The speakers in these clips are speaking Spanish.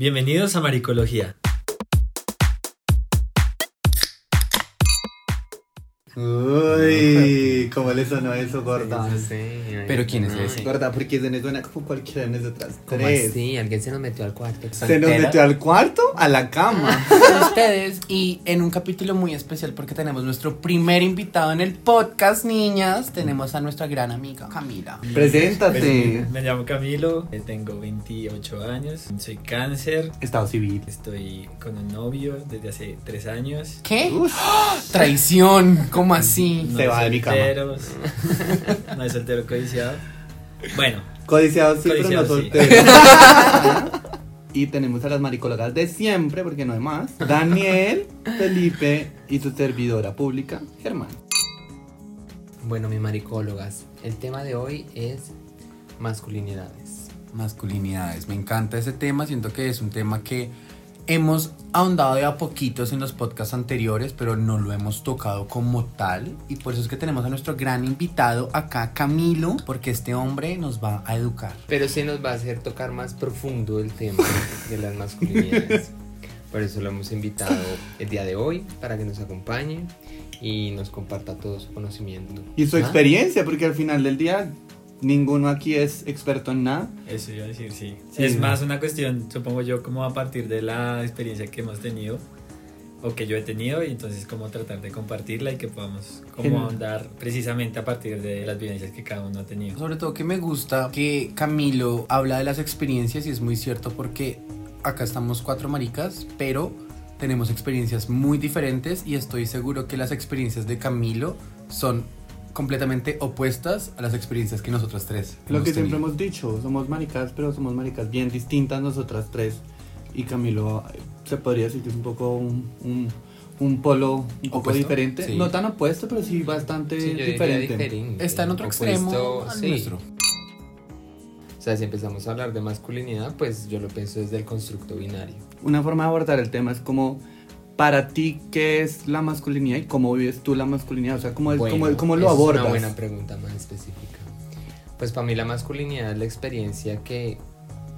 Bienvenidos a Maricología. Uy, ¿cómo le sonó eso, gorda? Pero ¿quién es ese? Gorda, porque se nos suena como cualquiera de nosotras ¿Cómo tres. así? Alguien se nos metió al cuarto. ¿Se nos metió al cuarto? A la cama. con ustedes y en un capítulo muy especial porque tenemos nuestro primer invitado en el podcast, niñas. Tenemos a nuestra gran amiga Camila. Preséntate. Pues, me llamo Camilo, eh, tengo 28 años, soy cáncer, Estado civil. estoy con un novio desde hace 3 años. ¿Qué? Uf, Traición, ¿cómo así? No Se va de mi cama. solteros, no hay soltero codiciado. Bueno, codiciado sí, pero no Codiciado, sí. soltero. y tenemos a las maricólogas de siempre, porque no hay más. Daniel, Felipe y su servidora pública, Germán. Bueno, mis maricólogas, el tema de hoy es masculinidades. Masculinidades, me encanta ese tema, siento que es un tema que hemos ahondado de a poquitos en los podcasts anteriores, pero no lo hemos tocado como tal. Y por eso es que tenemos a nuestro gran invitado acá, Camilo, porque este hombre nos va a educar. Pero se nos va a hacer tocar más profundo el tema de las masculinidades. Por eso lo hemos invitado el día de hoy para que nos acompañe y nos comparta todo su conocimiento. Y su ¿Ah? experiencia, porque al final del día ninguno aquí es experto en nada. eso iba a decir, sí. Sí, es ¿no? más una cuestión, supongo yo, como a partir de la experiencia que hemos tenido o que yo he tenido y entonces como tratar de compartirla y que podamos como ahondar precisamente a partir de las vivencias que cada uno ha tenido. Sobre todo que me gusta que Camilo habla de las experiencias y es muy cierto porque acá estamos cuatro maricas, pero tenemos experiencias muy diferentes y estoy seguro que las experiencias de Camilo son completamente opuestas a las experiencias que nosotras tres. Lo hemos que siempre tenido. hemos dicho, somos maricas, pero somos maricas bien distintas nosotras tres. Y Camilo se podría decir que es un poco un, un, un polo un poco Opuesto, diferente. sí. No tan opuesto, pero sí bastante Sí, diferente. diferente. Está en otro Opuesto, extremo al sí. nuestro. O sea, si empezamos a hablar de masculinidad, pues yo lo pienso desde el constructo binario. Una forma de abordar el tema es como, para ti, ¿qué es la masculinidad y cómo vives tú la masculinidad? O sea, ¿cómo, es, Bueno, cómo, cómo lo es abordas? una buena pregunta más específica. Pues para mí la masculinidad es la experiencia que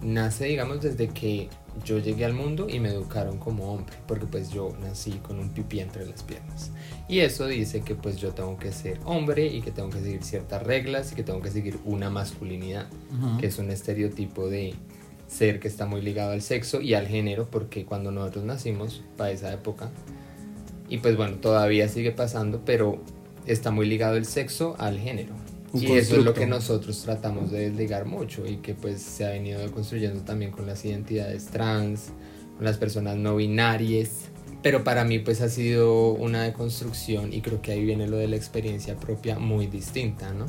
nace, digamos, desde que yo llegué al mundo y me educaron como hombre, porque pues yo nací con un pipí entre las piernas. Y eso dice que pues yo tengo que ser hombre y que tengo que seguir ciertas reglas y que tengo que seguir una masculinidad, que es un estereotipo de ser que está muy ligado al sexo y al género, porque cuando nosotros nacimos, para esa época, y pues bueno, todavía sigue pasando, pero está muy ligado el sexo al género. Un y eso es lo que nosotros tratamos de desligar mucho y que pues se ha venido construyendo también con las identidades trans, con las personas no binarias. Pero para mí pues ha sido una deconstrucción y creo que ahí viene lo de la experiencia propia muy distinta, ¿no?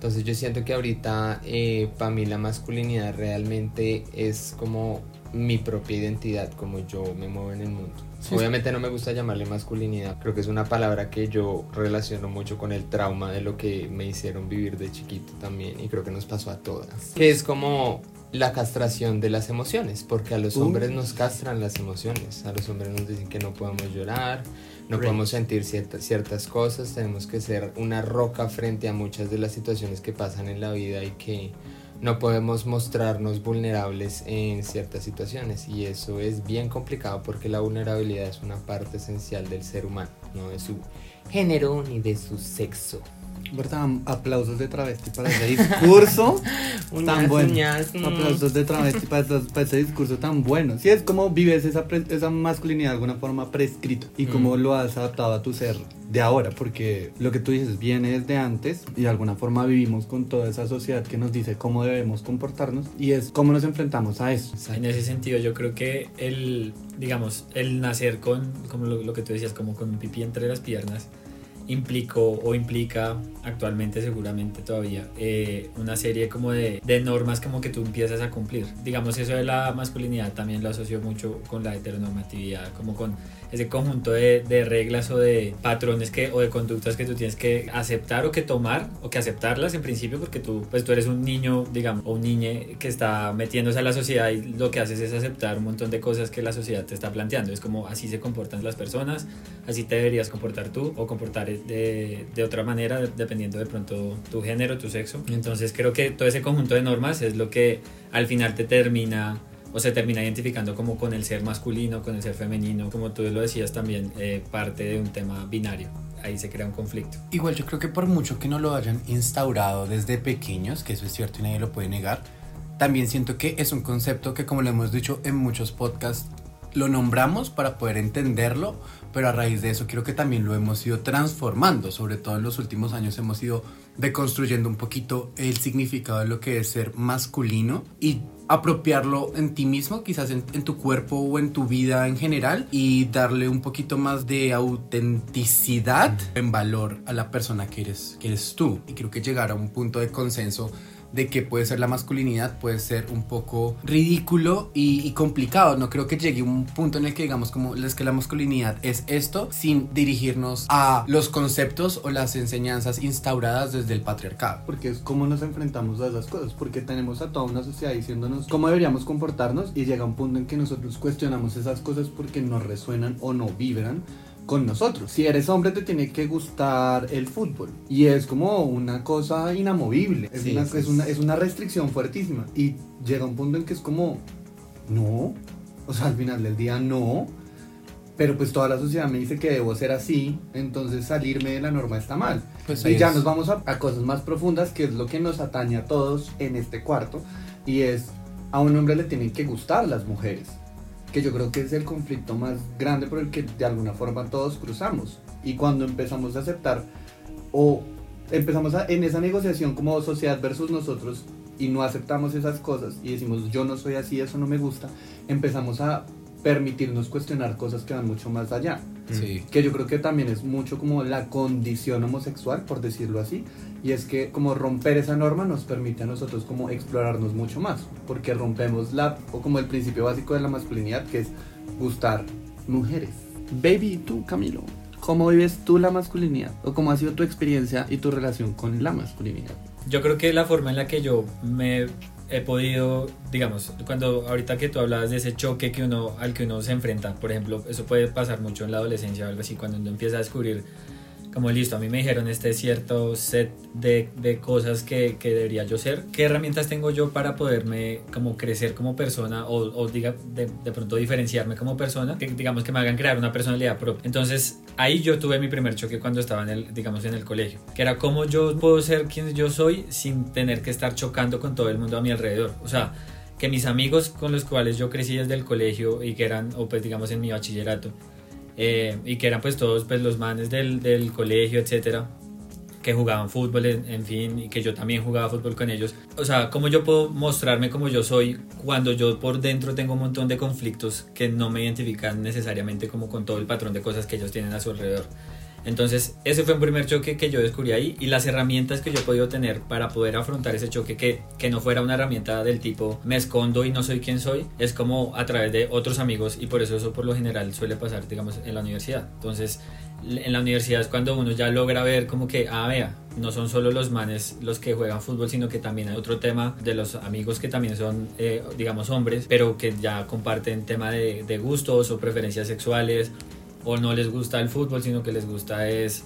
Entonces yo siento que ahorita eh, para mí la masculinidad realmente es como mi propia identidad, como yo me muevo en el mundo. Sí, Obviamente no me gusta llamarle masculinidad, creo que es una palabra que yo relaciono mucho con el trauma de lo que me hicieron vivir de chiquito también y creo que nos pasó a todas. Que es como la castración de las emociones, porque a los Uh. hombres nos castran las emociones, a los hombres nos dicen que no podemos llorar, no podemos sentir ciertas, ciertas cosas, tenemos que ser una roca frente a muchas de las situaciones que pasan en la vida y que no podemos mostrarnos vulnerables en ciertas situaciones y eso es bien complicado porque la vulnerabilidad es una parte esencial del ser humano, no de su género ni de su sexo. ¿Verdad? Aplausos de travesti para ese discurso tan bueno. mm. Aplausos de travesti para, para ese discurso tan bueno. Sí, es como vives esa, pre- esa masculinidad de alguna forma prescrita y cómo Mm. lo has adaptado a tu ser de ahora, porque lo que tú dices viene desde antes y de alguna forma vivimos con toda esa sociedad que nos dice cómo debemos comportarnos y es cómo nos enfrentamos a eso. En ese sentido, yo creo que el, digamos, el nacer con, como lo, lo que tú decías, como con un pipí entre las piernas, implicó o implica actualmente seguramente todavía eh, una serie como de, de normas como que tú empiezas a cumplir. Digamos, eso de la masculinidad también lo asocio mucho con la heteronormatividad, como con ese conjunto de, reglas o de patrones que, o de conductas que tú tienes que aceptar o que tomar o que aceptarlas en principio porque tú, pues tú eres un niño, digamos, o un niñe que está metiéndose a la sociedad y lo que haces es aceptar un montón de cosas que la sociedad te está planteando. Es como así se comportan las personas, así te deberías comportar tú o comportar de, de otra manera dependiendo de pronto tu género, tu sexo. Entonces creo que todo ese conjunto de normas es lo que al final te termina o se termina identificando como con el ser masculino, con el ser femenino, como tú lo decías también, eh, parte de un tema binario. Ahí se crea un conflicto. Igual yo creo que por mucho que no lo hayan instaurado desde pequeños, que eso es cierto y nadie lo puede negar, también siento que es un concepto que como lo hemos dicho en muchos podcasts, lo nombramos para poder entenderlo, pero a raíz de eso creo que también lo hemos ido transformando, sobre todo en los últimos años hemos ido deconstruyendo un poquito el significado de lo que es ser masculino y apropiarlo en ti mismo, quizás en, tu cuerpo o en tu vida en general y darle un poquito más de autenticidad en valor a la persona que eres, que eres tú. Y creo que llegar a un punto de consenso de que puede ser la masculinidad, puede ser un poco ridículo y, complicado. No creo que llegue un punto en el que digamos como es que la masculinidad es esto sin dirigirnos a los conceptos o las enseñanzas instauradas desde el patriarcado. Porque es cómo nos enfrentamos a esas cosas, porque tenemos a toda una sociedad diciéndonos cómo deberíamos comportarnos y llega un punto en que nosotros cuestionamos esas cosas porque no resuenan o no vibran con nosotros. Si eres hombre te tiene que gustar el fútbol. Y es como una cosa inamovible, es, Sí, una, sí, es, una, es una restricción fuertísima. Y llega un punto en que es como, no, o sea, al final del día no, pero pues toda la sociedad me dice que debo ser así, entonces salirme de la norma está mal. Pues Y ya es- nos vamos a, a cosas más profundas, que es lo que nos atañe a todos en este cuarto, y es a un hombre le tienen que gustar las mujeres, que yo creo que es el conflicto más grande por el que de alguna forma todos cruzamos. Y cuando empezamos a aceptar o empezamos a, en esa negociación como sociedad versus nosotros y no aceptamos esas cosas y decimos yo no soy así, eso no me gusta, empezamos a permitirnos cuestionar cosas que van mucho más allá Sí. que yo creo que también es mucho como la condición homosexual, por decirlo así, y es que como romper esa norma nos permite a nosotros como explorarnos mucho más, porque rompemos la, o como el principio básico de la masculinidad, que es gustar mujeres. Baby, tú Camilo, ¿cómo vives tú la masculinidad? ¿O cómo ha sido tu experiencia y tu relación con la masculinidad? Yo creo que la forma en la que yo me he podido, digamos, cuando ahorita que tú hablabas de ese choque que uno, al que uno se enfrenta, por ejemplo, eso puede pasar mucho en la adolescencia o algo así, cuando uno empieza a descubrir, como listo, a mí me dijeron este cierto set de, de cosas que, que debería yo ser, ¿qué herramientas tengo yo para poderme como crecer como persona o, o diga, de, de pronto diferenciarme como persona, que digamos que me hagan crear una personalidad propia? Entonces ahí yo tuve mi primer choque cuando estaba en el, digamos, en el colegio, que era cómo yo puedo ser quien yo soy sin tener que estar chocando con todo el mundo a mi alrededor. O sea, que mis amigos con los cuales yo crecí desde el colegio y que eran, o pues digamos en mi bachillerato, eh, y que eran pues todos pues los manes del, del colegio, etcétera, que jugaban fútbol, en, en fin, y que yo también jugaba fútbol con ellos. O sea, ¿cómo yo puedo mostrarme como yo soy cuando yo por dentro tengo un montón de conflictos que no me identifican necesariamente como con todo el patrón de cosas que ellos tienen a su alrededor? Entonces, ese fue un primer choque que yo descubrí ahí y las herramientas que yo he podido tener para poder afrontar ese choque, que, que no fuera una herramienta del tipo me escondo y no soy quien soy, es como a través de otros amigos y por eso eso por lo general suele pasar, digamos, en la universidad. Entonces, en la universidad es cuando uno ya logra ver como que, ah, vea, no son solo los manes los que juegan fútbol, sino que también hay otro tema de los amigos que también son, eh, digamos, hombres, pero que ya comparten tema de, de gustos o preferencias sexuales o no les gusta el fútbol, sino que les gusta es,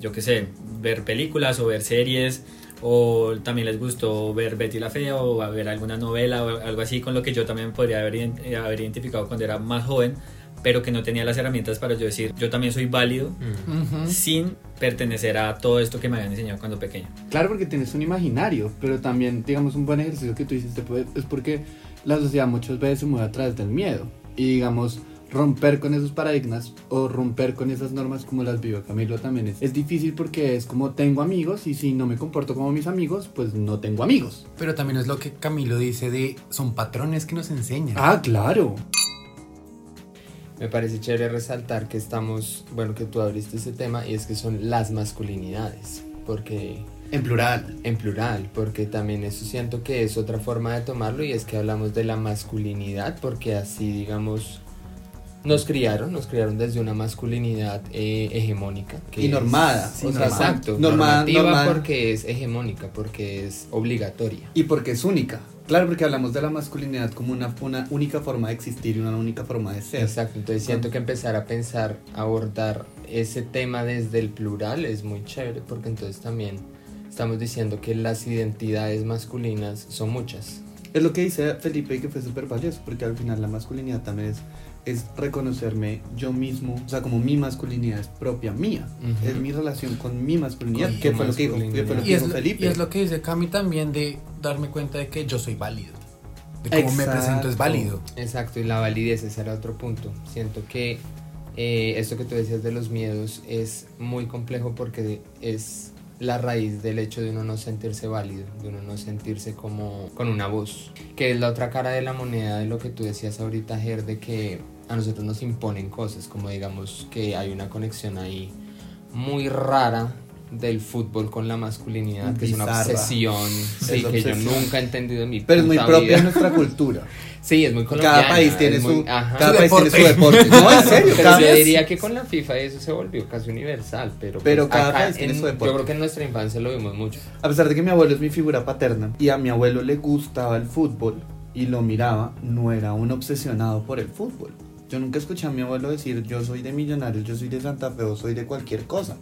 yo qué sé, ver películas o ver series, o también les gustó ver Betty la Fea o a ver alguna novela o algo así con lo que yo también podría haber, haber identificado cuando era más joven, pero que no tenía las herramientas para yo decir, yo también soy válido Mm. Ujú. sin pertenecer a todo esto que me habían enseñado cuando pequeño. Claro, porque tienes un imaginario, pero también, digamos, un buen ejercicio que tú hiciste es porque la sociedad muchas veces se mueve a través del miedo. Y digamos, romper con esos paradigmas o romper con esas normas como las vivió Camilo también es, es difícil porque es como tengo amigos y si no me comporto como mis amigos, pues no tengo amigos. Pero también es lo que Camilo dice de son patrones que nos enseñan. Ah, claro. Me parece chévere resaltar que estamos, bueno, que tú abriste ese tema y es que son las masculinidades, porque En plural. en plural, porque también eso siento que es otra forma de tomarlo y es que hablamos de la masculinidad, porque así, digamos, nos criaron, nos criaron desde una masculinidad eh, hegemónica. que Y es- normada, Sí, o sea, exacto, normada- normativa normada. porque es hegemónica, porque es obligatoria. Y porque es única. Claro, porque hablamos de la masculinidad como una, una única forma de existir y una única forma de ser. Exacto, entonces siento que empezar a pensar, abordar ese tema desde el plural es muy chévere porque entonces también estamos diciendo que las identidades masculinas son muchas. es lo que dice Felipe y que fue súper valioso, porque al final la masculinidad también es, es reconocerme yo mismo, o sea, como mi masculinidad es propia mía, es mi relación con mi masculinidad, Con que fue lo que dijo, que fue lo masculinidad. que Y es, dijo lo- Felipe. y es lo que dice Cami también de darme cuenta de que yo soy válido. De cómo me presento es válido. Exacto, y la validez, ese era otro punto. Siento que eh, esto que tú decías de los miedos es muy complejo porque es la raíz del hecho de uno no sentirse válido, de uno no sentirse como con una voz, que es la otra cara de la moneda de lo que tú decías ahorita, Ger, de que a nosotros nos imponen cosas, como digamos que hay una conexión ahí muy rara del fútbol con la masculinidad, que es una Bizarra. obsesión, sí, Es que yo obsesión. nunca he entendido en mi Pero es muy propia de nuestra cultura. Sí, es muy colombiana. Cada país tiene su, muy- ajá. cada Su país tiene su deporte. deporte. No, en serio, Pero cada yo país- diría que con la FIFA eso se volvió casi universal, pero, Pero pues cada acá país tiene en- su deporte. Yo creo que en nuestra infancia lo vimos mucho. A pesar de que mi abuelo es mi figura paterna y a mi abuelo le gustaba el fútbol y lo miraba, no era un obsesionado por el fútbol. Yo nunca escuché a mi abuelo decir yo soy de Millonarios, yo soy de Santa Fe o soy de cualquier cosa.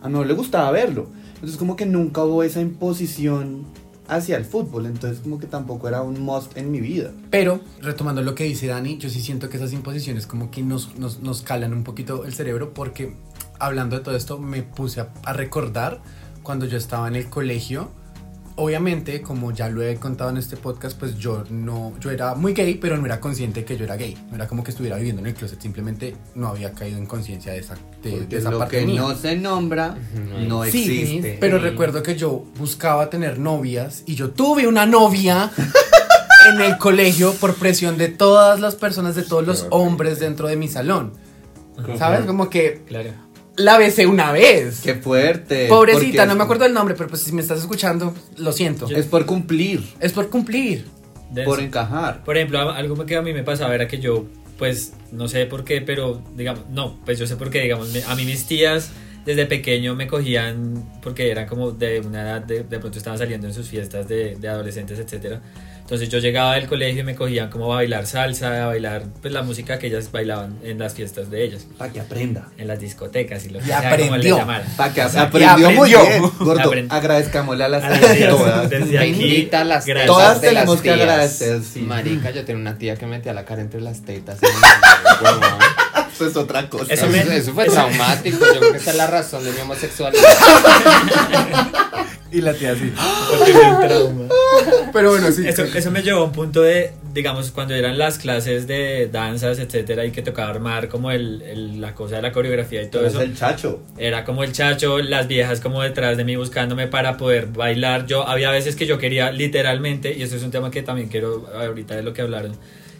A mi abuelo le gustaba verlo. Entonces como que nunca hubo esa imposición hacia el fútbol. Entonces como que tampoco era un must en mi vida. Pero, retomando lo que dice Dani, yo sí siento que esas imposiciones como que nos, nos, nos calan un poquito el cerebro porque hablando de todo esto me puse a, a recordar cuando yo estaba en el colegio. Obviamente, como ya lo he contado en este podcast, pues yo no, yo era muy gay, pero no era consciente de que yo era gay. No era como que estuviera viviendo en el closet, simplemente no había caído en conciencia de esa, de, esa lo parte que mía. no se nombra no Sí, existe. pero Sí. recuerdo que yo buscaba tener novias y yo tuve una novia en el colegio por presión de todas las personas, de todos los hombres dentro de mi salón. ¿Sabes? Como que Claro. La besé una vez. Qué fuerte. Pobrecita, no es- me acuerdo el nombre, pero pues si me estás escuchando, lo siento. Yo- Es por cumplir, Es por cumplir. Por encajar. Por ejemplo, a- algo que a mí me pasaba era que yo, pues, no sé por qué, pero, digamos, no, pues yo sé por qué, digamos, me- a mí mis tías desde pequeño me cogían, porque eran como de una edad, de, de pronto estaban saliendo en sus fiestas de, de adolescentes, etcétera. Entonces yo llegaba del colegio y me cogían como a bailar salsa, a bailar, pues, la música que ellas bailaban en las fiestas de ellas, Para que aprenda. en las discotecas y lo que Y sea, como le aprendió. llamaran. Para que O sea, aprendió, y muy aprendió. bien. Gordo, Aprend- agradezcamos a las A las tías tías, todas. desde aquí, Bendita las Todas las tenemos que tías. agradecer, sí. Marica, yo tenía una tía que metía la cara entre las tetas. en el huevón. Eso es otra cosa. Eso Eso, me- eso fue eso- traumático. Yo creo que esa es la razón de mi homosexualidad. Y la tía así. Porque fue un trauma. Pero bueno, sí. Eso, eso me llevó a un punto de, digamos, cuando eran las clases de danzas, etcétera, y que tocaba armar como el, el- la cosa de la coreografía y todo es eso. el chacho. Era como el chacho, las viejas como detrás de mí buscándome para poder bailar. Yo había veces que yo quería literalmente, y eso es un tema que también quiero ahorita de lo que hablaron.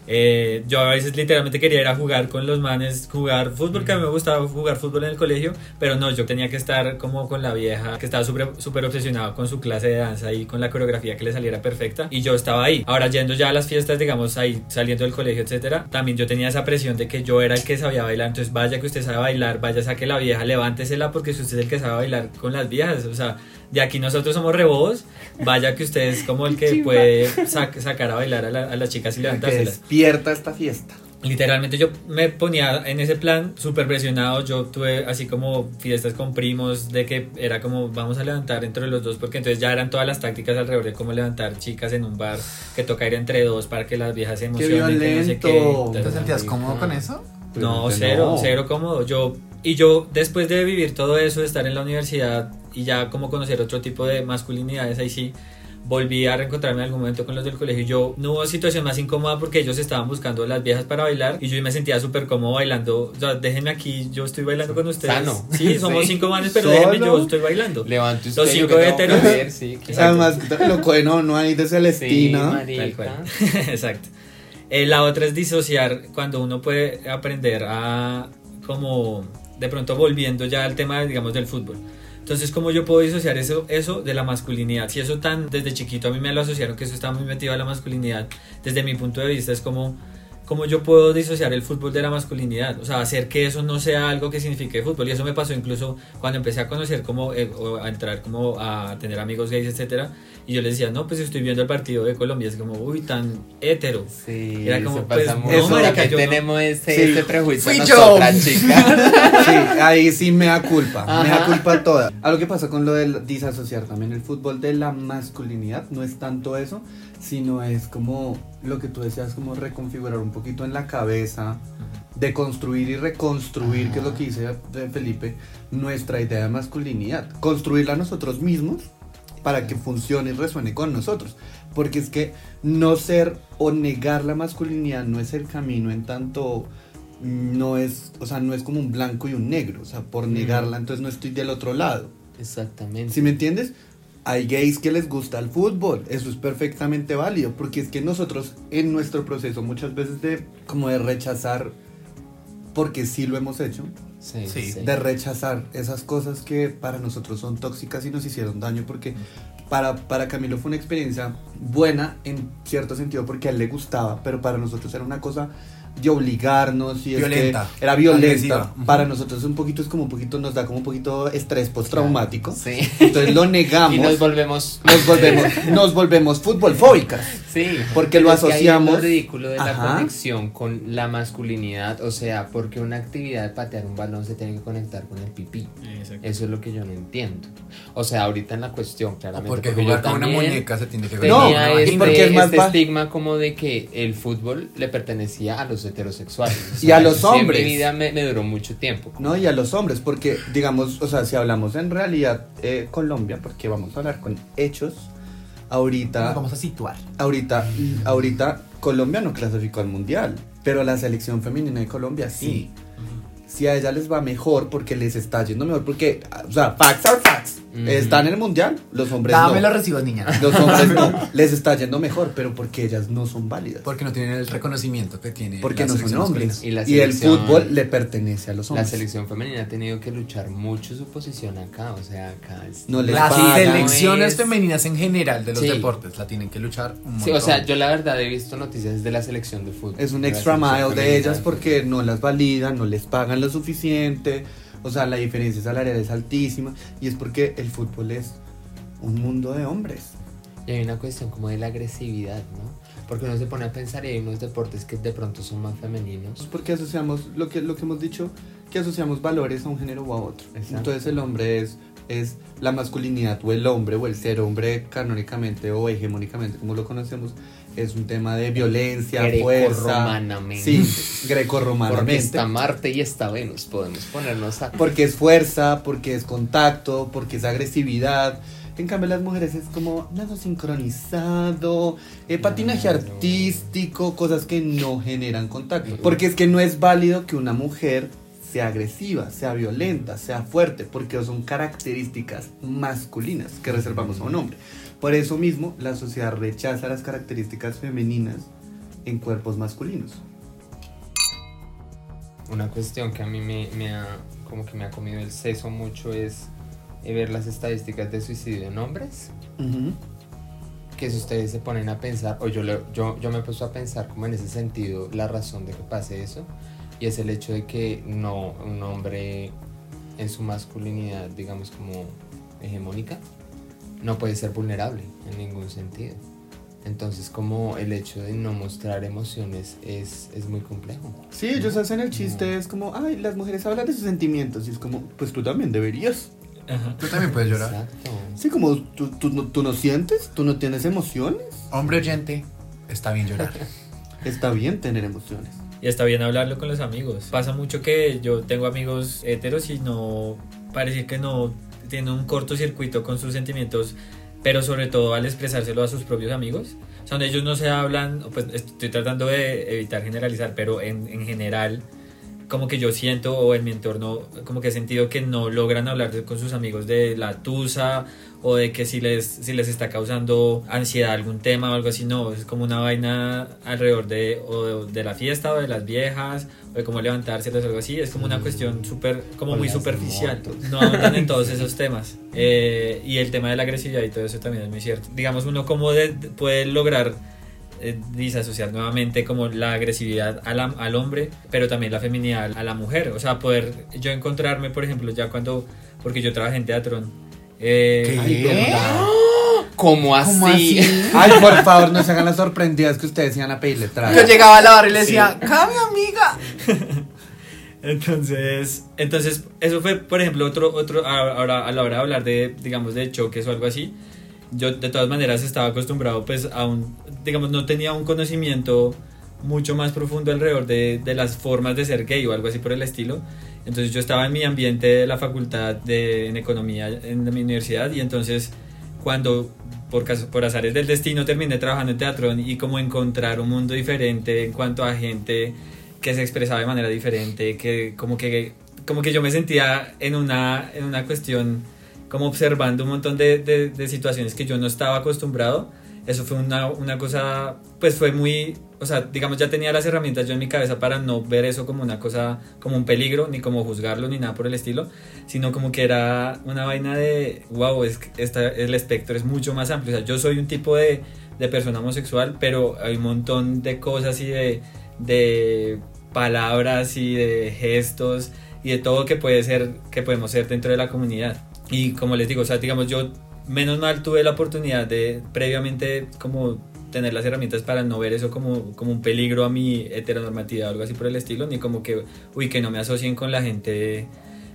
Eh, yo a veces literalmente quería ir a jugar con los manes, jugar fútbol, que a mí me gustaba jugar fútbol en el colegio, pero no, yo tenía que estar como con la vieja que estaba súper obsesionado con su clase de danza y con la coreografía que le saliera perfecta, y yo estaba ahí. Ahora, yendo ya a las fiestas, digamos, ahí saliendo del colegio, etcétera, también yo tenía esa presión de que yo era el que sabía bailar, entonces vaya que usted sabe bailar, vaya saque la vieja, levántesela porque si usted es el que sabe bailar con las viejas, o sea, de aquí nosotros somos rebobos, vaya que usted es como el que puede sac- sacar a bailar a, la- a las chicas y Que levantárselas. despierta esta fiesta. Literalmente yo me ponía en ese plan súper presionado, yo tuve así como fiestas con primos de que era como vamos a levantar entre los dos porque entonces ya eran todas las tácticas alrededor de cómo levantar chicas en un bar, que toca ir entre dos para que las viejas se ¡Qué emocionen, que no sé qué. violento! ¿Te sentías cómodo con eso? no, cero, no. cero cómodo. Yo, y yo, después de vivir todo eso, de estar en la universidad y ya como conocer otro tipo de masculinidades, ahí sí, volví a reencontrarme en algún momento con los del colegio. y Yo no hubo situación más incómoda porque ellos estaban buscando las viejas para bailar y yo me sentía súper cómodo bailando. O sea, déjenme aquí, yo estoy bailando con ustedes. Sano. Sí, somos Sí. cinco manes, pero ¿Solo? déjenme, yo estoy bailando. Levante usted. Los cinco que tengo que heteros. ver, sí. Además, lo bueno, no hay de Sí, Celestina. Tal cual. Exacto. Eh, la otra es disociar cuando uno puede aprender a como de pronto volviendo ya al tema digamos del fútbol. Entonces, ¿cómo yo puedo disociar eso, eso de la masculinidad? Si eso tan desde chiquito a mí me lo asociaron que eso está muy metido a la masculinidad, desde mi punto de vista es como cómo yo puedo disociar el fútbol de la masculinidad, o sea, hacer que eso no sea algo que signifique fútbol. Y eso me pasó incluso cuando empecé a conocer como, eh, o a entrar como a tener amigos gays, etcétera. Y yo les decía, no, pues estoy viendo el partido de Colombia, es como, uy, tan hétero. Sí, Era como, pues, pasa no, marica, yo no. tenemos ese, Sí. ese prejuicio Fui nosotras, yo. chicas. Sí, ahí sí me da culpa. Me da Ajá. culpa toda. Algo que pasa con lo del disasociar también el fútbol de la masculinidad no es tanto eso, sino es como lo que tú decías, como reconfigurar un poquito en la cabeza, de construir y reconstruir, que es lo que dice eh, Felipe, nuestra idea de masculinidad. Construirla nosotros mismos para que funcione y resuene con nosotros. Porque es que no ser o negar la masculinidad no es el camino en tanto no es, o sea, no es como un blanco y un negro, o sea, por negarla entonces no estoy del otro lado. Exactamente. ¿Sí me entiendes? Hay gays que les gusta el fútbol, eso es perfectamente válido, porque es que nosotros en nuestro proceso muchas veces de como de rechazar, porque sí lo hemos hecho, Sí, Sí. sí. de rechazar esas cosas que para nosotros son tóxicas y nos hicieron daño, porque para, para Camilo fue una experiencia buena en cierto sentido porque a él le gustaba, pero para nosotros era una cosa de obligarnos y es que Violenta, era violenta. agresiva. Para nosotros un poquito es como un poquito, nos da como un poquito estrés postraumático. Sí. Entonces lo negamos. Y nos volvemos. nos volvemos, nos volvemos futbolfóbicas. Sí. Porque lo Pero es que ahí es asociamos- lo ridículo de la Ajá. conexión con la masculinidad. O sea, porque una actividad de patear un balón se tiene que conectar con el pipí. Exacto. Eso es lo que yo no entiendo. O sea, ahorita en la cuestión, O claramente. porque porque jugar con una muñeca se tiene que ver. No, este, porque es más este estigma como de que el fútbol le pertenecía a los heterosexuales. O Y a los sí hombres. En mi vida me, me duró mucho tiempo. No, y a los hombres, porque digamos, o sea, si hablamos en realidad eh, Colombia, porque vamos a hablar con hechos, ahorita, Nos vamos a situar. ahorita, ahorita Colombia no clasificó al mundial, pero la selección femenina de Colombia sí. Si a ella les va mejor porque les está yendo mejor, porque, o sea, facts are facts. Ujú. Están en el mundial, los hombres Dame no. los recibos, niña. Los hombres no, les está yendo mejor, pero porque ellas no son válidas. Porque no tienen el reconocimiento que tiene. Porque la no son hombres. Y la Y el fútbol le pertenece a los La hombres. selección femenina ha tenido que luchar mucho su posición acá. O sea, acá es- No les Las pagan. Selecciones es- femeninas en general de los Sí. deportes la tienen que luchar un Sí, o sea, yo la verdad he visto noticias de la selección de fútbol. Es un la extra mile de ellas porque no las validan, no les pagan lo suficiente. O sea, la diferencia salarial es altísima. Y es porque el fútbol es un mundo de hombres. Y hay una cuestión como de la agresividad, ¿no? Porque uno se pone a pensar y hay unos deportes que de pronto son más femeninos. Es porque asociamos lo que, lo que hemos dicho, que asociamos valores a un género o a otro. Exacto. Entonces el hombre es, es la masculinidad o el hombre o el ser hombre canónicamente o hegemónicamente como lo conocemos. Es un tema de violencia, fuerza. Grecorromanamente. Sí, Porque grecorromanamente. está Marte y está Venus. Podemos ponernos a. Porque es fuerza, porque es contacto, porque es agresividad. En cambio, las mujeres es como nado sincronizado, eh, patinaje artístico, cosas que no generan contacto. Porque es que no es válido que una mujer sea agresiva, sea violenta, sea fuerte, porque son características masculinas que reservamos a un hombre. Por eso mismo, la sociedad rechaza las características femeninas en cuerpos masculinos. Una cuestión que a mí me, me ha, como que me ha comido el seso mucho es eh, ver las estadísticas de suicidio en hombres. Que si ustedes se ponen a pensar, o yo, yo, yo me he puesto a pensar como en ese sentido la razón de que pase eso, y es el hecho de que no un hombre en su masculinidad, digamos como hegemónica, no puede ser vulnerable en ningún sentido. Entonces como el hecho de no mostrar emociones es, es muy complejo. Sí, ellos hacen el chiste, es como, ay, las mujeres hablan de sus sentimientos, y es como, pues tú también deberías. Ajá. Tú también puedes llorar. Exacto. Sí, como, ¿tú, tú, no, tú no sientes, tú no tienes emociones. Hombre oyente, está bien llorar. Está bien tener emociones. Y está bien hablarlo con los amigos. Pasa mucho que yo tengo amigos heteros y no. Parece que no tienen un cortocircuito con sus sentimientos, pero sobre todo al expresárselo a sus propios amigos. O sea, donde ellos no se hablan, pues estoy tratando de evitar generalizar, pero en, en general, como que yo siento, o en mi entorno, como que he sentido que no logran hablar de- con sus amigos de la tusa o de que si les, si les está causando ansiedad algún tema o algo así, no, es como una vaina alrededor de, o de la fiesta o de las viejas o de cómo levantárselas o algo así, es como una cuestión súper, como O muy superficial, motos. no hablan en todos esos temas. Eh, y el tema de la agresividad y todo eso también es muy cierto, digamos uno cómo de- puede lograr eh, disasociar nuevamente como la agresividad a la- al hombre, pero también la feminidad a la mujer. O sea, poder yo encontrarme, por ejemplo, ya cuando, porque yo trabajé en teatro. eh, ¿Qué? ¿Cómo así? ¿Cómo así? Ay, por favor, no se hagan las sorprendidas que ustedes iban a pedirle trago. Yo llegaba a la barra y le decía, ¡Cami, amiga! Entonces, entonces, eso fue, por ejemplo, otro, otro, ahora a la hora de hablar de, digamos, de choques o algo así. Yo de todas maneras estaba acostumbrado pues a un, digamos, no tenía un conocimiento mucho más profundo alrededor de, de las formas de ser gay o algo así por el estilo. Entonces yo estaba en mi ambiente de la facultad de en economía en mi universidad y entonces cuando por, caso, por azares del destino terminé trabajando en teatro y como encontrar un mundo diferente en cuanto a gente que se expresaba de manera diferente, que como que, como que yo me sentía en una, en una cuestión como observando un montón de, de, de situaciones que yo no estaba acostumbrado. Eso fue una, una cosa, pues fue muy, o sea, digamos, ya tenía las herramientas yo en mi cabeza para no ver eso como una cosa, como un peligro, ni como juzgarlo, ni nada por el estilo, sino como que era una vaina de, wow, es, esta, el espectro es mucho más amplio. O sea, yo soy un tipo de, de persona homosexual, pero hay un montón de cosas y de, de palabras y de gestos y de todo que puede ser, que podemos ser dentro de la comunidad. Y como les digo, o sea, digamos, yo menos mal tuve la oportunidad de previamente como tener las herramientas para no ver eso como, como un peligro a mi heteronormatividad o algo así por el estilo, ni como que, uy, que no me asocien con la gente,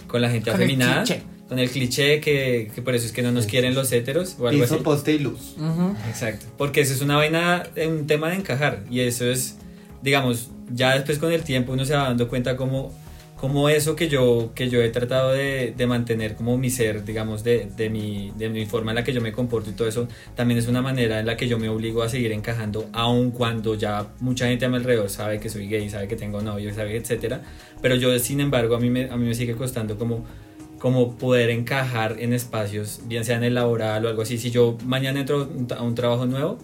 con la gente Con el afeminada, cliché. con el cliché que, que por eso es que no nos quieren los heteros o algo Hizo así. poste y luz. Ujú. Exacto, porque eso es una vaina, un tema de encajar y eso es, digamos, ya después con el tiempo uno se va dando cuenta como, como eso que yo, que yo he tratado de, de mantener como mi ser, digamos, de, de, mi, de mi forma en la que yo me comporto y todo eso, también es una manera en la que yo me obligo a seguir encajando, aun cuando ya mucha gente a mi alrededor sabe que soy gay, sabe que tengo novio, sabe, etcétera, pero yo, sin embargo, a mí me, a mí me sigue costando como como poder encajar en espacios, bien sea en el laboral o algo así. Si yo mañana entro a un trabajo nuevo,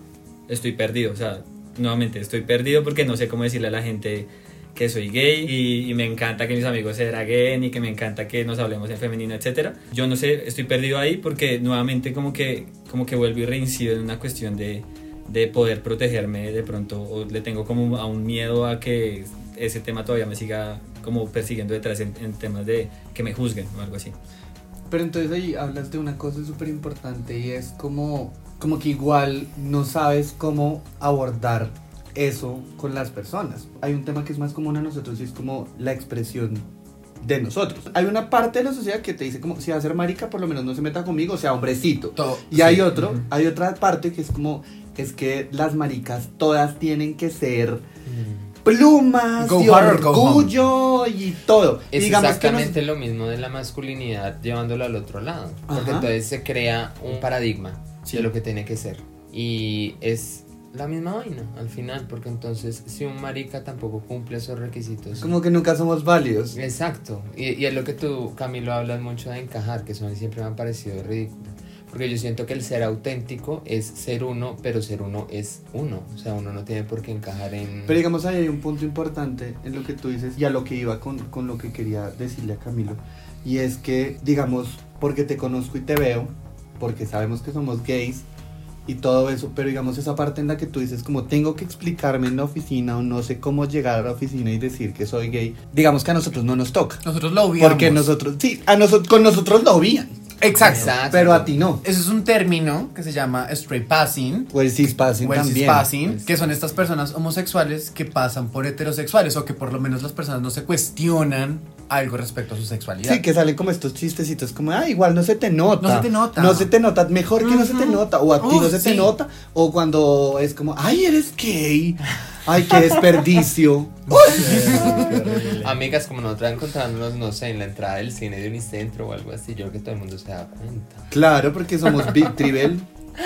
estoy perdido. O sea, nuevamente estoy perdido porque no sé cómo decirle a la gente que soy gay y, y me encanta que mis amigos se draguen y que me encanta que nos hablemos en femenino, etcétera. Yo no sé, estoy perdido ahí porque nuevamente como que, como que vuelvo y reincido en una cuestión de, de poder protegerme de pronto o le tengo como a un miedo a que ese tema todavía me siga como persiguiendo detrás en, en temas de que me juzguen o algo así. Pero entonces ahí hablas de una cosa súper importante y es como, como que igual no sabes cómo abordar eso con las personas. Hay un tema que es más común a nosotros y es como la expresión de nosotros. Hay una parte de la sociedad que te dice como si va a ser marica, por lo menos no se meta conmigo, o sea, hombrecito. Todo- Y hay sí, otro, ujú. hay otra parte que es como es que las maricas todas tienen que ser plumas Go y hard orgullo y todo. Es Y exactamente nos- lo mismo de la masculinidad llevándolo al otro lado. Porque Ajá. entonces se crea un paradigma Sí. de lo que tiene que ser. Y es la misma vaina al final, porque entonces si un marica tampoco cumple esos requisitos. como que nunca somos válidos. Exacto. Y, y es lo que tú, Camilo, hablas mucho de encajar, que eso a mí siempre me ha parecido ridículo. Porque yo siento que el ser auténtico es ser uno, pero ser uno es uno. O sea, uno no tiene por qué encajar en... Pero digamos ahí hay un punto importante en lo que tú dices y a lo que iba con, con lo que quería decirle a Camilo. Y es que, digamos, porque te conozco y te veo, porque sabemos que somos gays y todo eso, pero digamos esa parte en la que tú dices como tengo que explicarme en la oficina o no sé cómo llegar a la oficina y decir que soy gay, digamos que a nosotros no nos toca. Nosotros lo obviamos. Porque nosotros, sí, a nosotros, con nosotros lo obvían, Exacto. Exacto. pero a ti no. Eso es un término que se llama straight passing. O el cispassing o el también. cispassing, que son estas personas homosexuales que pasan por heterosexuales o que por lo menos las personas no se cuestionan algo respecto a su sexualidad. Sí, que salen como estos chistecitos, como, ah, igual no se te nota. No se te nota. No se te nota, mejor que no se te nota. O a ti no se te nota. O cuando es como, ay, eres gay. Ay, qué desperdicio. Amigas como nosotras encontrándonos, no sé, en la entrada del cine de Unicentro o algo así, yo creo que todo el mundo se da cuenta. claro, porque somos Big Tribel.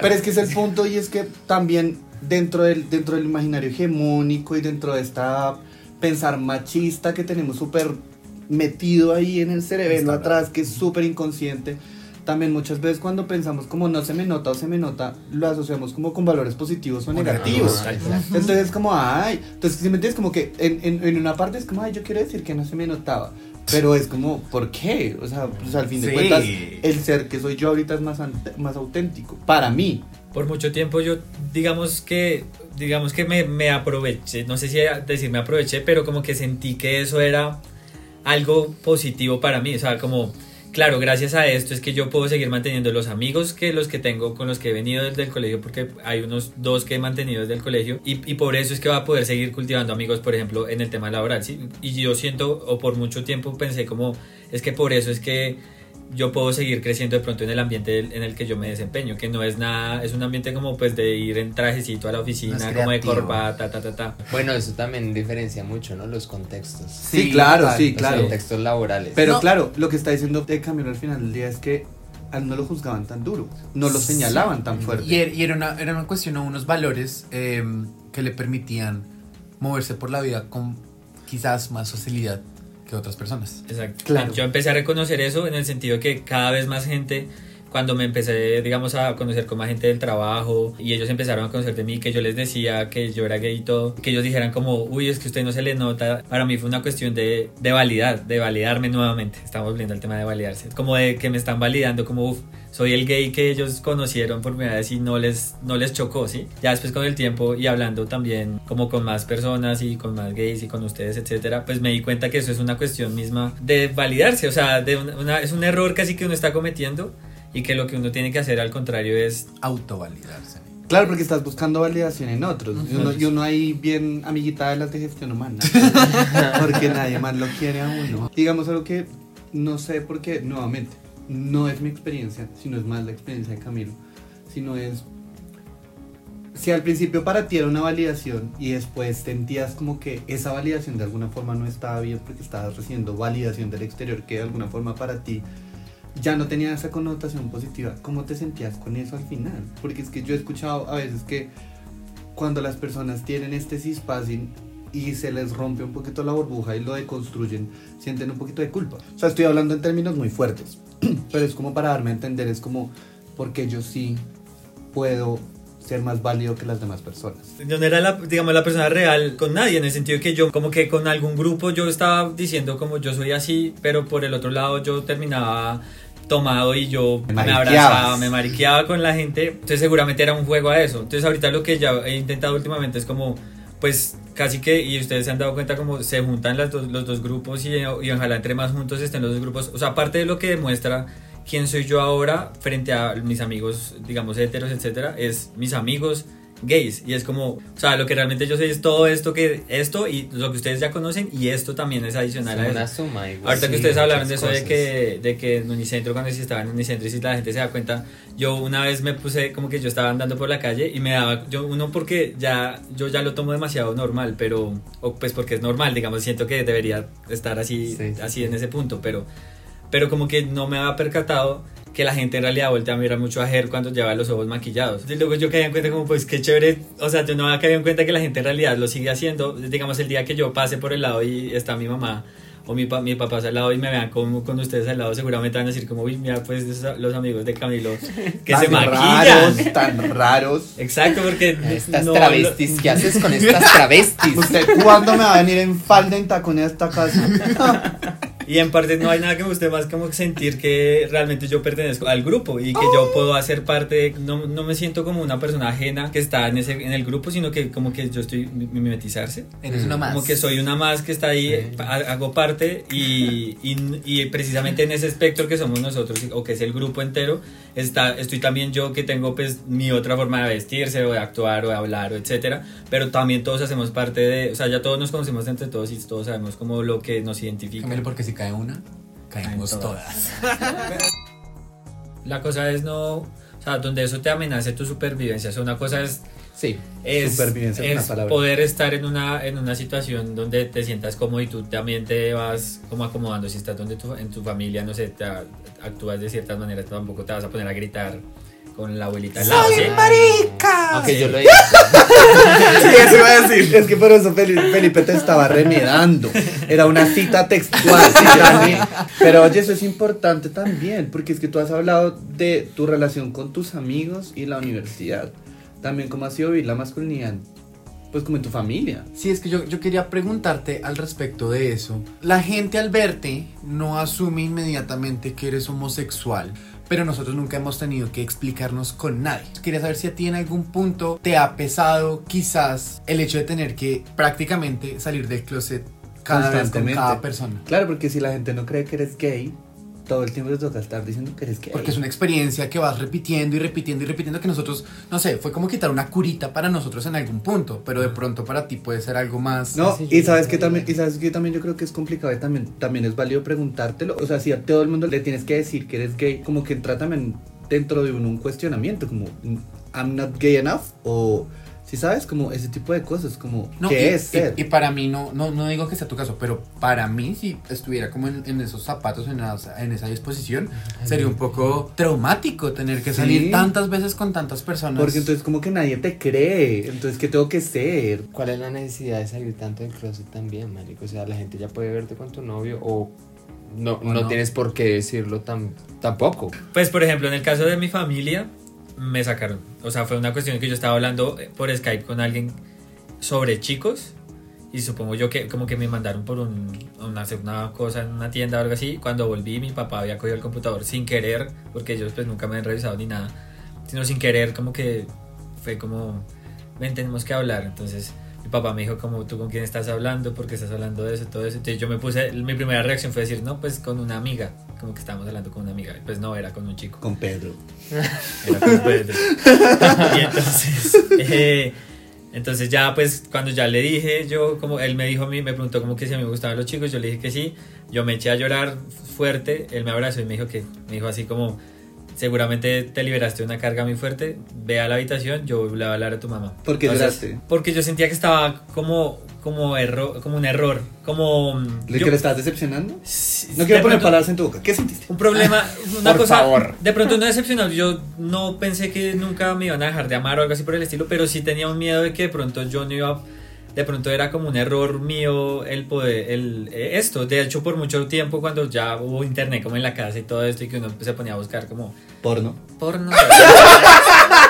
Pero es que es el punto y es que también dentro del, dentro del imaginario hegemónico y dentro de esta pensar machista que tenemos súper metido ahí en el cerebro atrás, que es súper inconsciente, también muchas veces cuando pensamos como no se me nota o se me nota, lo asociamos como con valores positivos o O negativos. negativos. Entonces es como, ay, entonces si me entiendes, como que en, en, en una parte es como, ay, yo quiero decir que no se me notaba. Pero es como, ¿por qué? O sea, pues al fin de Sí. cuentas, el ser que soy yo ahorita es más, más auténtico. Para mí. por mucho tiempo yo digamos que digamos que me, me aproveché no sé si decir me aproveché pero como que sentí que eso era algo positivo para mí o sea como claro gracias a esto es que yo puedo seguir manteniendo los amigos que los que tengo con los que he venido desde el colegio porque hay unos dos que he mantenido desde el colegio y, y por eso es que va a poder seguir cultivando amigos por ejemplo en el tema laboral y yo siento o por mucho tiempo pensé como es que por eso es que yo puedo seguir creciendo de pronto en el ambiente en el que yo me desempeño, que no es nada, es un ambiente como pues de ir en trajecito a la oficina, Más como de corbata, ta, ta, ta. Bueno, eso también diferencia mucho, ¿no? Los contextos. Sí, claro, total. sí, Los claro. contextos laborales. Pero No. claro, lo que está diciendo de Camilo al final del día es que no lo juzgaban tan duro, no lo señalaban tan fuerte. Y, er- y era, una, era una cuestión o unos valores eh, que le permitían moverse por la vida con quizás más facilidad que otras personas. Exacto. Claro. Yo empecé a reconocer eso en el sentido que cada vez más gente, cuando me empecé, digamos, a conocer con más gente del trabajo y ellos empezaron a conocer de mí, que yo les decía que yo era gay y todo, que ellos dijeran como, uy, es que usted no se le nota. Para mí fue una cuestión de, de validar, de validarme nuevamente. Estamos viendo el tema de validarse. Como de que me están validando, como, uff, soy el gay que ellos conocieron por primera vez y no les, no les chocó, ¿sí? Ya después con el tiempo y hablando también como con más personas y con más gays y con ustedes, etcétera, pues me di cuenta que eso es una cuestión misma de validarse, o sea, de una- una- es un error casi que uno está cometiendo y que lo que uno tiene que hacer al contrario es Autovalidarse. Claro, porque estás buscando validación en otros. Y uno, y uno ahí bien amiguita de las de gestión humana. porque nadie más lo quiere a uno. Digamos algo que no sé por qué, nuevamente, no es mi experiencia, sino es más la experiencia de Camilo. Sino es. Si al principio para ti era una validación y después sentías como que esa validación de alguna forma no estaba bien porque estabas recibiendo validación del exterior que de alguna forma para ti ya no tenía esa connotación positiva. ¿Cómo te sentías con eso al final? Porque es que yo he escuchado a veces que cuando las personas tienen este cispassing y se les rompe un poquito la burbuja y lo deconstruyen, sienten un poquito de culpa. O sea, estoy hablando en términos muy fuertes, pero es como para darme a entender, es como porque yo sí puedo ser más válido que las demás personas. yo no era la, digamos, la persona real con nadie, en el sentido que yo como que con algún grupo yo estaba diciendo como yo soy así, pero por el otro lado yo terminaba tomado y yo Me abrazaba, me mariqueaba con la gente, entonces seguramente era un juego a eso. Entonces ahorita lo que ya he intentado últimamente es como, pues casi que, y ustedes se han dado cuenta como se juntan las dos- los dos grupos y, y ojalá entre más juntos estén los dos grupos. O sea, aparte de lo que demuestra quién soy yo ahora frente a mis amigos, digamos, heteros, etcétera, es mis amigos gays. Y es como, o sea, lo que realmente yo soy es todo esto que, esto y lo que ustedes ya conocen y esto también es adicional Son a una eso. suma igual. Ahorita que Sí, ustedes hablaron de eso de que, de que en Unicentro, cuando sí estaba en Unicentro y si la gente se da cuenta, yo una vez me puse como que yo estaba andando por la calle y me daba, yo uno porque ya, yo ya lo tomo demasiado normal, pero, o pues porque es normal, digamos, siento que debería estar así, Sí, sí, así en ese punto, pero, pero como que no me había percatado que la gente en realidad voltea a mirar mucho a Ger cuando lleva los ojos maquillados. Y luego yo caí en cuenta como pues qué chévere, o sea, yo no había caído en cuenta que la gente en realidad lo sigue haciendo. Digamos el día que yo pase por el lado y está mi mamá o mi, pa- mi papá al lado y me vean como con ustedes al lado, seguramente van a decir como, uy, mira pues los amigos de Camilo que se Tan maquillan. raros, tan raros. Exacto, porque Estas no- travestis, ¿qué haces con estas travestis? ¿Usted cuándo me va a venir en falda en tacones a esta casa? Y en parte no hay nada que me guste más como sentir que realmente yo pertenezco al grupo y que yo puedo hacer parte, no, no me siento como una persona ajena que está en, ese, en el grupo, sino que como que yo estoy mi- mimetizarse. Eres una más. Como que soy una más que está ahí, Sí. hago parte y, y, y precisamente en ese espectro que somos nosotros o que es el grupo entero, está, estoy también yo que tengo pues mi otra forma de vestirse o de actuar o de hablar o etcétera, pero también todos hacemos parte de, o sea, ya todos nos conocemos entre todos y todos sabemos como lo que nos identifica. Camilo, porque si cae una, caemos Caen todas. La cosa es no, o sea, donde eso te amenace tu supervivencia, o sea, una cosa es Sí. es, Supervivencia es una poder estar en una, en una situación donde te sientas cómodo y tú también te vas como acomodando. Si estás donde tu, en tu familia, no sé, te, actúas de ciertas maneras, tampoco te vas a poner a gritar con la abuelita lado. ¿sí? marica! Aunque yo lo he. Sí, eso iba a decir. Es que por eso Felipe, Felipe te estaba remedando. Era una cita textual. sí. Pero oye, eso es importante también, porque es que tú has hablado de tu relación con tus amigos y la universidad. También cómo ha sido vivir la masculinidad, pues como en tu familia. Sí, es que yo, yo quería preguntarte al respecto de eso. La gente al verte no asume inmediatamente que eres homosexual, pero nosotros nunca hemos tenido que explicarnos con nadie. Quería saber si a ti en algún punto te ha pesado quizás el hecho de tener que prácticamente salir del closet cada vez con cada persona. Claro, porque si la gente no cree que eres gay, todo el tiempo te toca estar diciendo que eres gay. Porque es una experiencia que vas repitiendo y repitiendo y repitiendo que nosotros, no sé, fue como quitar una curita para nosotros en algún punto, pero de pronto para ti puede ser algo más... No, y sabes que que también, y sabes que también yo creo que es complicado y también, también es válido preguntártelo. O sea, si a todo el mundo le tienes que decir que eres gay, como que entra también dentro de uno un cuestionamiento, como I'm not gay enough, o si sabes, como ese tipo de cosas, como No, ¿qué y, es ser? y- y para mí, no, no, no digo que sea tu caso, pero para mí, si estuviera como en, en esos zapatos, en, esa- en esa disposición, sería un poco traumático tener que salir Sí. tantas veces con tantas personas. Porque entonces como que nadie te cree, entonces ¿qué tengo que ser? ¿Cuál es la necesidad de salir tanto del closet también, marico? O sea, la gente ya puede verte con tu novio o no, no, no. tienes por qué decirlo tam- tampoco. Pues por ejemplo, en el caso de mi familia, me sacaron. O sea, fue una cuestión que yo estaba hablando eh, por Skype con alguien sobre chicos. Y supongo yo que como que me mandaron por un, una, cosa en una tienda o algo así. Cuando volví, mi papá había cogido el computador sin querer, porque ellos pues nunca me han revisado ni nada. Sino sin querer, como que fue como, ven, tenemos que hablar. Entonces mi papá me dijo como, ¿tú con quién estás hablando? ¿Por qué estás hablando de eso? Todo eso. Entonces yo me puse, mi primera reacción fue decir, no, pues con una amiga. Como que estábamos hablando con una amiga. Pues no, era con un chico. Con Pedro. Era con Pedro. y entonces, eh, entonces ya pues cuando ya le dije, yo como él me dijo a mí, me preguntó como que si a mí me gustaban los chicos, yo le dije que sí, yo me eché a llorar fuerte, él me abrazó y me dijo que, me dijo así como, seguramente te liberaste de una carga muy fuerte, ve a la habitación, yo le voy a hablar a tu mamá. ¿Por qué Entonces, lloraste? Porque yo sentía que estaba como, como, erro, como un error, como... ¿Le yo- que le estás decepcionando? Sí, No quiero de poner pronto- palabras en tu boca. ¿Qué sentiste? un problema, una Por cosa. favor. De pronto no decepcionado. Yo no pensé que nunca me iban a dejar de amar o algo así por el estilo, pero sí tenía un miedo de que de pronto yo no iba. De pronto era como un error mío el poder. El, eh, esto. De hecho, por mucho tiempo, cuando ya hubo internet como en la casa y todo esto, y que uno se ponía a buscar como Porno. porno.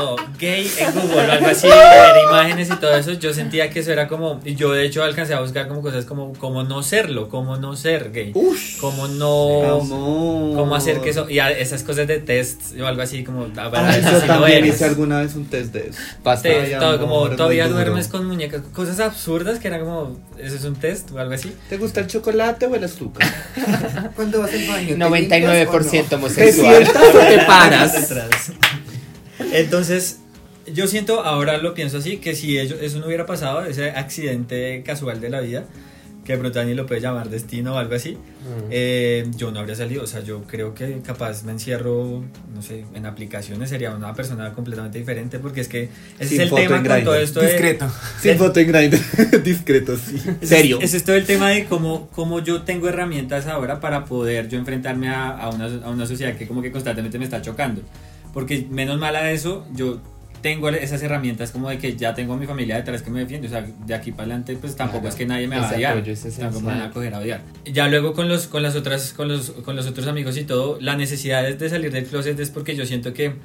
o gay en Google o algo así, ver imágenes y todo eso, yo sentía que eso era como, y yo de hecho alcancé a buscar como cosas como, como no serlo, como no ser gay, Ush. como no, cómo hacer que eso, y a- esas cosas de test o algo así como, a ver, yo también eres. hice alguna vez un test de eso. Basta. Te- Ay, todo, amor, como todavía duermes con muñecas, cosas absurdas que era como, eso es un test o algo así. ¿Te gusta el chocolate o el azúcar? Cuando vas al baño. ¿te 99% limpias o ¿Te homosexual. sientas o te paras? Entonces, yo siento, ahora lo pienso así, que si ello- eso no hubiera pasado, ese accidente casual de la vida, que de pronto lo puede llamar destino o algo así, Mm. eh, yo no habría salido. O sea, yo creo que capaz me encierro, no sé, en aplicaciones, sería una persona completamente diferente, porque es que ese Sin es el foto tema en con Grindr. todo esto. de- Discreto. Sin foto en Grindr. Discreto, sí. ese- Serio. Ese es todo el tema de cómo, cómo yo tengo herramientas ahora para poder yo enfrentarme a, a una, a una sociedad que como que constantemente me está chocando. Porque menos mal a eso, yo tengo esas herramientas como de que ya tengo a mi familia detrás que me defiende. O sea, de aquí para adelante pues tampoco Claro. es que nadie me va a odiar. Tampoco me van a coger a odiar. Ya luego con los, con las otras, con los, con los otros amigos y todo, la necesidad es de salir del closet es porque yo siento que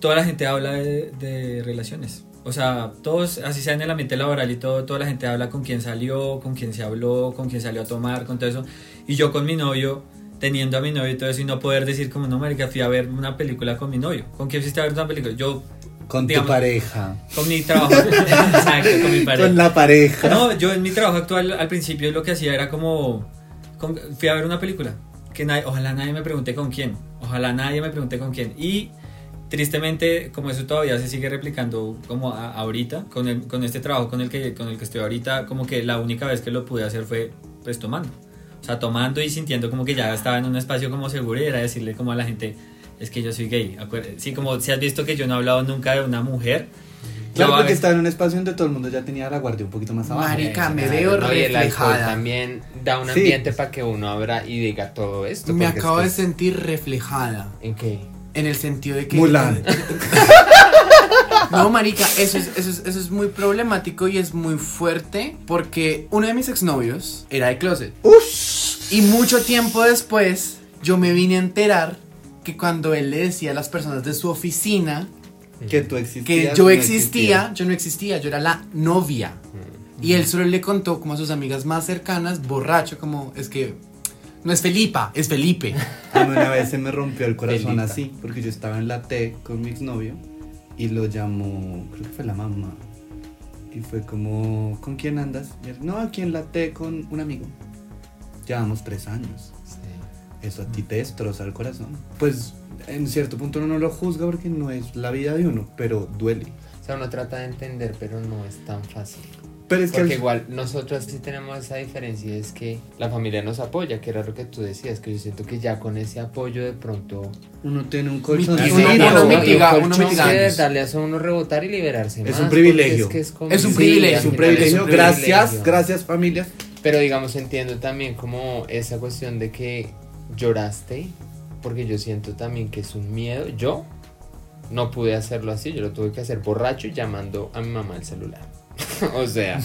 toda la gente habla de, de relaciones. O sea, todos, así sea en el ambiente laboral y todo, toda la gente habla con quién salió, con quién se habló, con quién salió a tomar, con todo eso. Y yo con mi novio, teniendo a mi novio y todo eso, y no poder decir como, no, marica, fui a ver una película con mi novio. ¿Con quién fuiste a ver una película? Yo, Con digamos, tu pareja. con mi trabajo. Exacto, con mi pareja. Con la pareja. No, yo en mi trabajo actual al principio lo que hacía era como con- fui a ver una película que nadie- ojalá nadie me pregunte con quién, ojalá nadie me pregunte con quién y tristemente como eso todavía se sigue replicando como a- ahorita con el- con este trabajo con el que con el que estoy ahorita como que la única vez que lo pude hacer fue pues tomando, sea tomando y sintiendo como que ya estaba en un espacio como seguro y era decirle como a la gente es que yo soy gay, sí como si has visto que yo no he hablado nunca de una mujer Claro, porque estaba en un espacio donde todo el mundo ya tenía la guardia un poquito más abajo. Marica, me veo no, y el alcohol reflejada. también da un Sí. ambiente para que uno abra y diga todo esto. Me acabo de es que- sentir reflejada. ¿En qué? En el sentido de que. Mulan. No, marica, eso es, eso, es, eso es muy problemático y es muy fuerte porque uno de mis exnovios era de closet. Y mucho tiempo después yo me vine a enterar que cuando él le decía a las personas de su oficina Que tú existías. que no yo existía, yo no existía, yo era la novia. Mm. Y él solo le contó como a sus amigas más cercanas, borracho, como es que no es Felipa, es Felipe. A mí una vez se me rompió el corazón así, porque yo estaba en la T con mi exnovio y lo llamó, creo que fue la mamá. Y fue como, ¿con quién andas? Y él, no, aquí en la T con un amigo. Llevamos tres años. Sí. eso a ti te destroza el corazón. Pues en cierto punto uno no lo juzga porque no es la vida de uno, pero duele. O sea, uno trata de entender, pero no es tan fácil. Pero es que Porque al- igual nosotros sí tenemos esa diferencia, es que la familia nos apoya, que era lo que tú decías, que yo siento que ya con ese apoyo de pronto... uno tiene un colchón Mitiga, Sí, uno- no, uno y un mitiga- colchón uno mitiga que de daños. verdad le hace a uno rebotar y liberarse Es más, un privilegio. Es, que es, Es un privilegio, es un privilegio. un Gracias, privilegio. gracias familia. Pero digamos, entiendo también como esa cuestión de que lloraste, porque yo siento también que es un miedo. Yo no pude hacerlo así, yo lo tuve que hacer borracho y llamando a mi mamá al celular. o sea,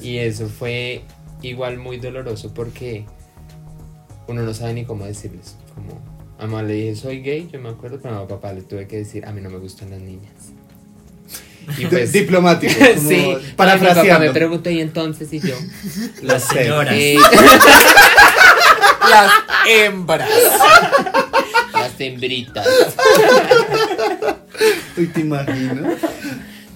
y eso fue igual muy doloroso porque uno no sabe ni cómo decirles. Como a mamá le dije, soy gay, yo me acuerdo, pero a mi papá le tuve que decir, a mí no me gustan las niñas. Y pues, Diplomático. como sí, papá me Parafraseando. preguntó, y entonces, y yo, Las señoras. eh, Las hembras. las hembritas. Uy, te imaginas.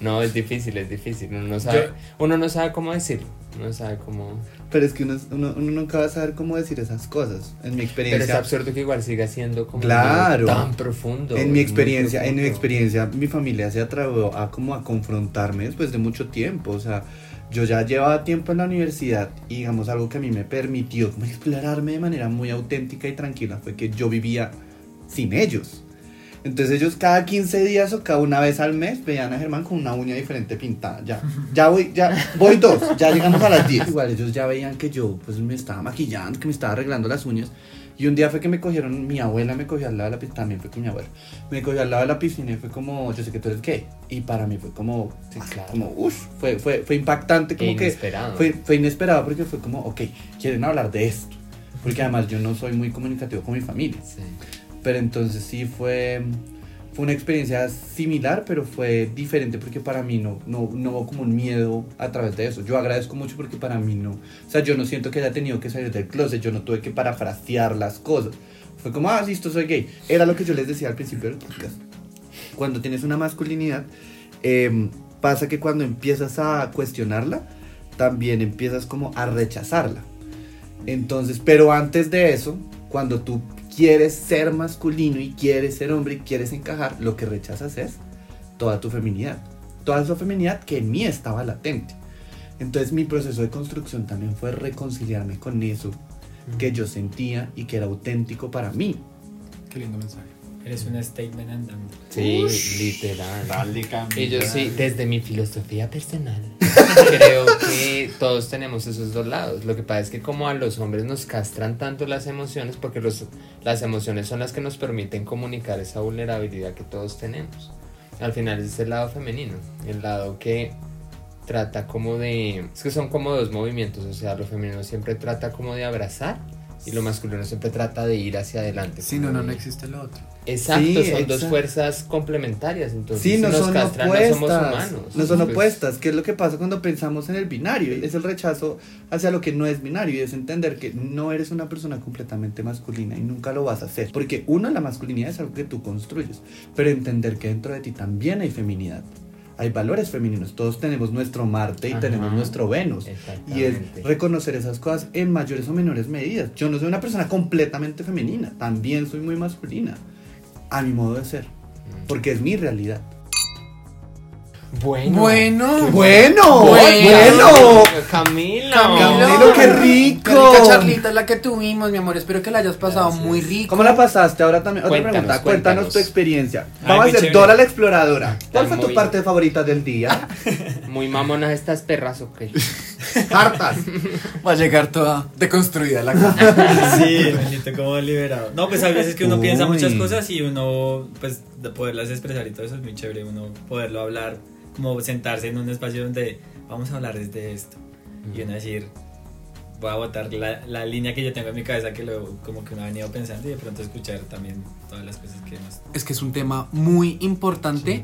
No, es difícil, es difícil. Uno no sabe, uno no sabe cómo decirlo. Uno no sabe cómo. Pero es que uno, uno, uno nunca va a saber cómo decir esas cosas. En mi Pero es experiencia. absurdo que igual siga siendo como Claro. tan profundo. En mi experiencia, en mi experiencia, mi familia se atrevió a como a confrontarme después de mucho tiempo. O sea, yo ya llevaba tiempo en la universidad y digamos algo que a mí me permitió como explorarme de manera muy auténtica y tranquila fue que yo vivía sin ellos. Entonces ellos cada 15 días o cada una vez al mes veían a Germán con una uña diferente pintada. Ya, ya voy, ya voy dos, ya llegamos a las 10. Igual ellos ya veían que yo pues me estaba maquillando, que me estaba arreglando las uñas. Y un día fue que me cogieron, mi abuela me cogió al lado de la piscina, también fue con mi abuela. Me cogió al lado de la piscina y fue como, yo sé que tú eres gay. Y para mí fue como, Sí, claro. como, uff, fue, fue, fue impactante, como E que inesperado. fue, fue inesperado porque fue como, ok, quieren hablar de esto. Porque además yo no soy muy comunicativo con mi familia. Sí. Pero entonces sí fue, fue una experiencia similar, pero fue diferente porque para mí no, no, no hubo como un miedo a través de eso. Yo agradezco mucho porque para mí no. O sea, yo no siento que haya tenido que salir del closet, yo no tuve que parafrasear las cosas. Fue como, ah, listo, soy gay. Era lo que yo les decía al principio del podcast. Cuando tienes una masculinidad, eh, pasa que cuando empiezas a cuestionarla, también empiezas como a rechazarla. Entonces, pero antes de eso, cuando tú quieres ser masculino y quieres ser hombre y quieres encajar, lo que rechazas es toda tu feminidad. Toda esa feminidad que en mí estaba latente. Entonces mi proceso de construcción también fue reconciliarme con eso que yo sentía y que era auténtico para mí. Qué lindo mensaje. Eres un statement andando. Sí, literal. Dale, Y yo sí, desde mi filosofía personal, creo que todos tenemos esos dos lados. Lo que pasa es que como a los hombres nos castran tanto las emociones, porque los, las emociones son las que nos permiten comunicar esa vulnerabilidad que todos tenemos. Al final es el lado femenino, el lado que trata como de... Es que son como dos movimientos, o sea, lo femenino siempre trata como de abrazar y lo masculino siempre trata de ir hacia adelante. Si no, no, existe lo otro. Exacto, Sí, son dos fuerzas complementarias, entonces Sí, no si nos son castran, opuestas. no somos humanos. No son Pues, opuestas. ¿Qué es lo que pasa cuando pensamos en el binario? Es el rechazo hacia lo que no es binario y es entender que no eres una persona completamente masculina y nunca lo vas a hacer. Porque uno, la masculinidad es algo que tú construyes, pero entender que dentro de ti también hay feminidad. Hay valores femeninos. Todos tenemos nuestro Marte y Ajá. tenemos nuestro Venus. Y es reconocer esas cosas en mayores o menores medidas. Yo no soy una persona completamente femenina, también soy muy masculina, a mi modo de ser, porque es mi realidad. Bueno. Bueno, Bueno. bueno, Bueno. Camilo. Camilo, qué rico. Qué rica charlita es la que tuvimos, mi amor. Espero que la hayas pasado Gracias. muy rico. ¿Cómo la pasaste? Ahora también, otra Cuéntanos, pregunta, cuéntanos, cuéntanos. tu experiencia. Ay, Vamos a hacer chévere. Dora la exploradora. ¿Cuál Está fue tu parte favorita del día? Muy mamonas estas perras, ok. Hartas. Va a llegar toda deconstruida la casa. Sí, me siento como liberado. No, pues a veces que uno piensa muchas cosas y uno, pues, de poderlas expresar y todo eso es muy chévere. Uno poderlo hablar, como sentarse en un espacio donde vamos a hablar desde esto. Y uno decir, voy a botar la, la línea que yo tengo en mi cabeza que lo, como que uno ha venido pensando y de pronto escuchar también todas las cosas que hemos... es que es un tema muy importante.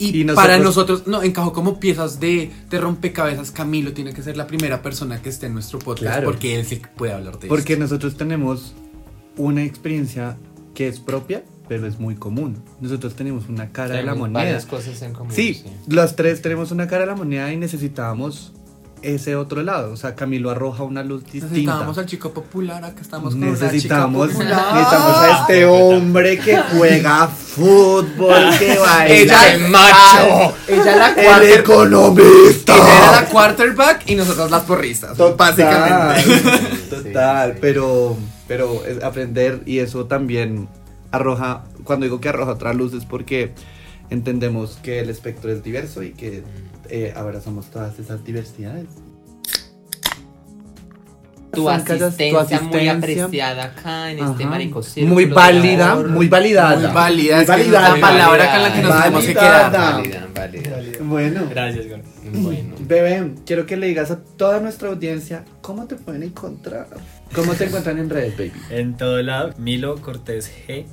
Y, Y nosotros- para nosotros, no, encajó como piezas de, de rompecabezas. Camilo tiene que ser la primera persona que esté en nuestro podcast Claro. porque él que puede hablar de Porque esto. nosotros tenemos una experiencia que es propia, pero es muy común. Nosotros tenemos una cara de la moneda. Varias cosas en común. Sí, los tres tenemos una cara de la moneda y necesitábamos ese otro lado. O sea, Camilo arroja una luz distinta. Necesitábamos al chico popular, acá estamos con Necesitamos, una chica popular. necesitamos a este hombre que juega fútbol, que baila. Ella el macho. Ella la el economista. ella era la quarterback y nosotros las porristas. Total, Básicamente. Total, sí. pero, pero es aprender y eso también arroja, cuando digo que arroja otra luz es porque entendemos que el espectro es diverso y que eh, abrazamos todas esas diversidades. Tu asistencia, muy apreciada acá en este marico Muy válida, muy validada. Muy válida, Muy es validada. la palabra con la que nos tenemos que quedar. Válida, válida. Bueno, Gracias, Gordo. Bueno. bebé, quiero que le digas a toda nuestra audiencia cómo te pueden encontrar. ¿Cómo te encuentran en redes, baby? En todo lado, Milo Cortés G.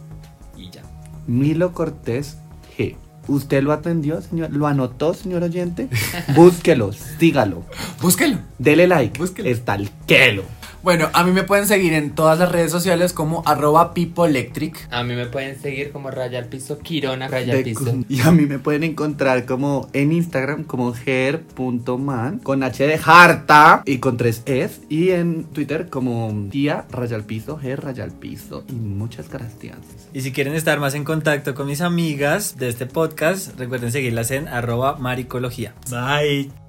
Milo Cortés G. ¿Usted lo atendió, señor? ¿Lo anotó, señor oyente? Búsquelo, sígalo, Búsquelo. dele like, Búsquelo. estalquelo. Bueno, a mí me pueden seguir en todas las redes sociales como arroba pipoelectric. A mí me pueden seguir como Raya al Piso, Quirona Raya al De- Piso. y a mí me pueden encontrar como en Instagram como her.man con H de harta y con tres es y en Twitter como tía raya al piso, her raya al piso y muchas gracias. Y si quieren estar más en contacto con mis amigas de este podcast, recuerden seguirlas en arroba maricología. Bye.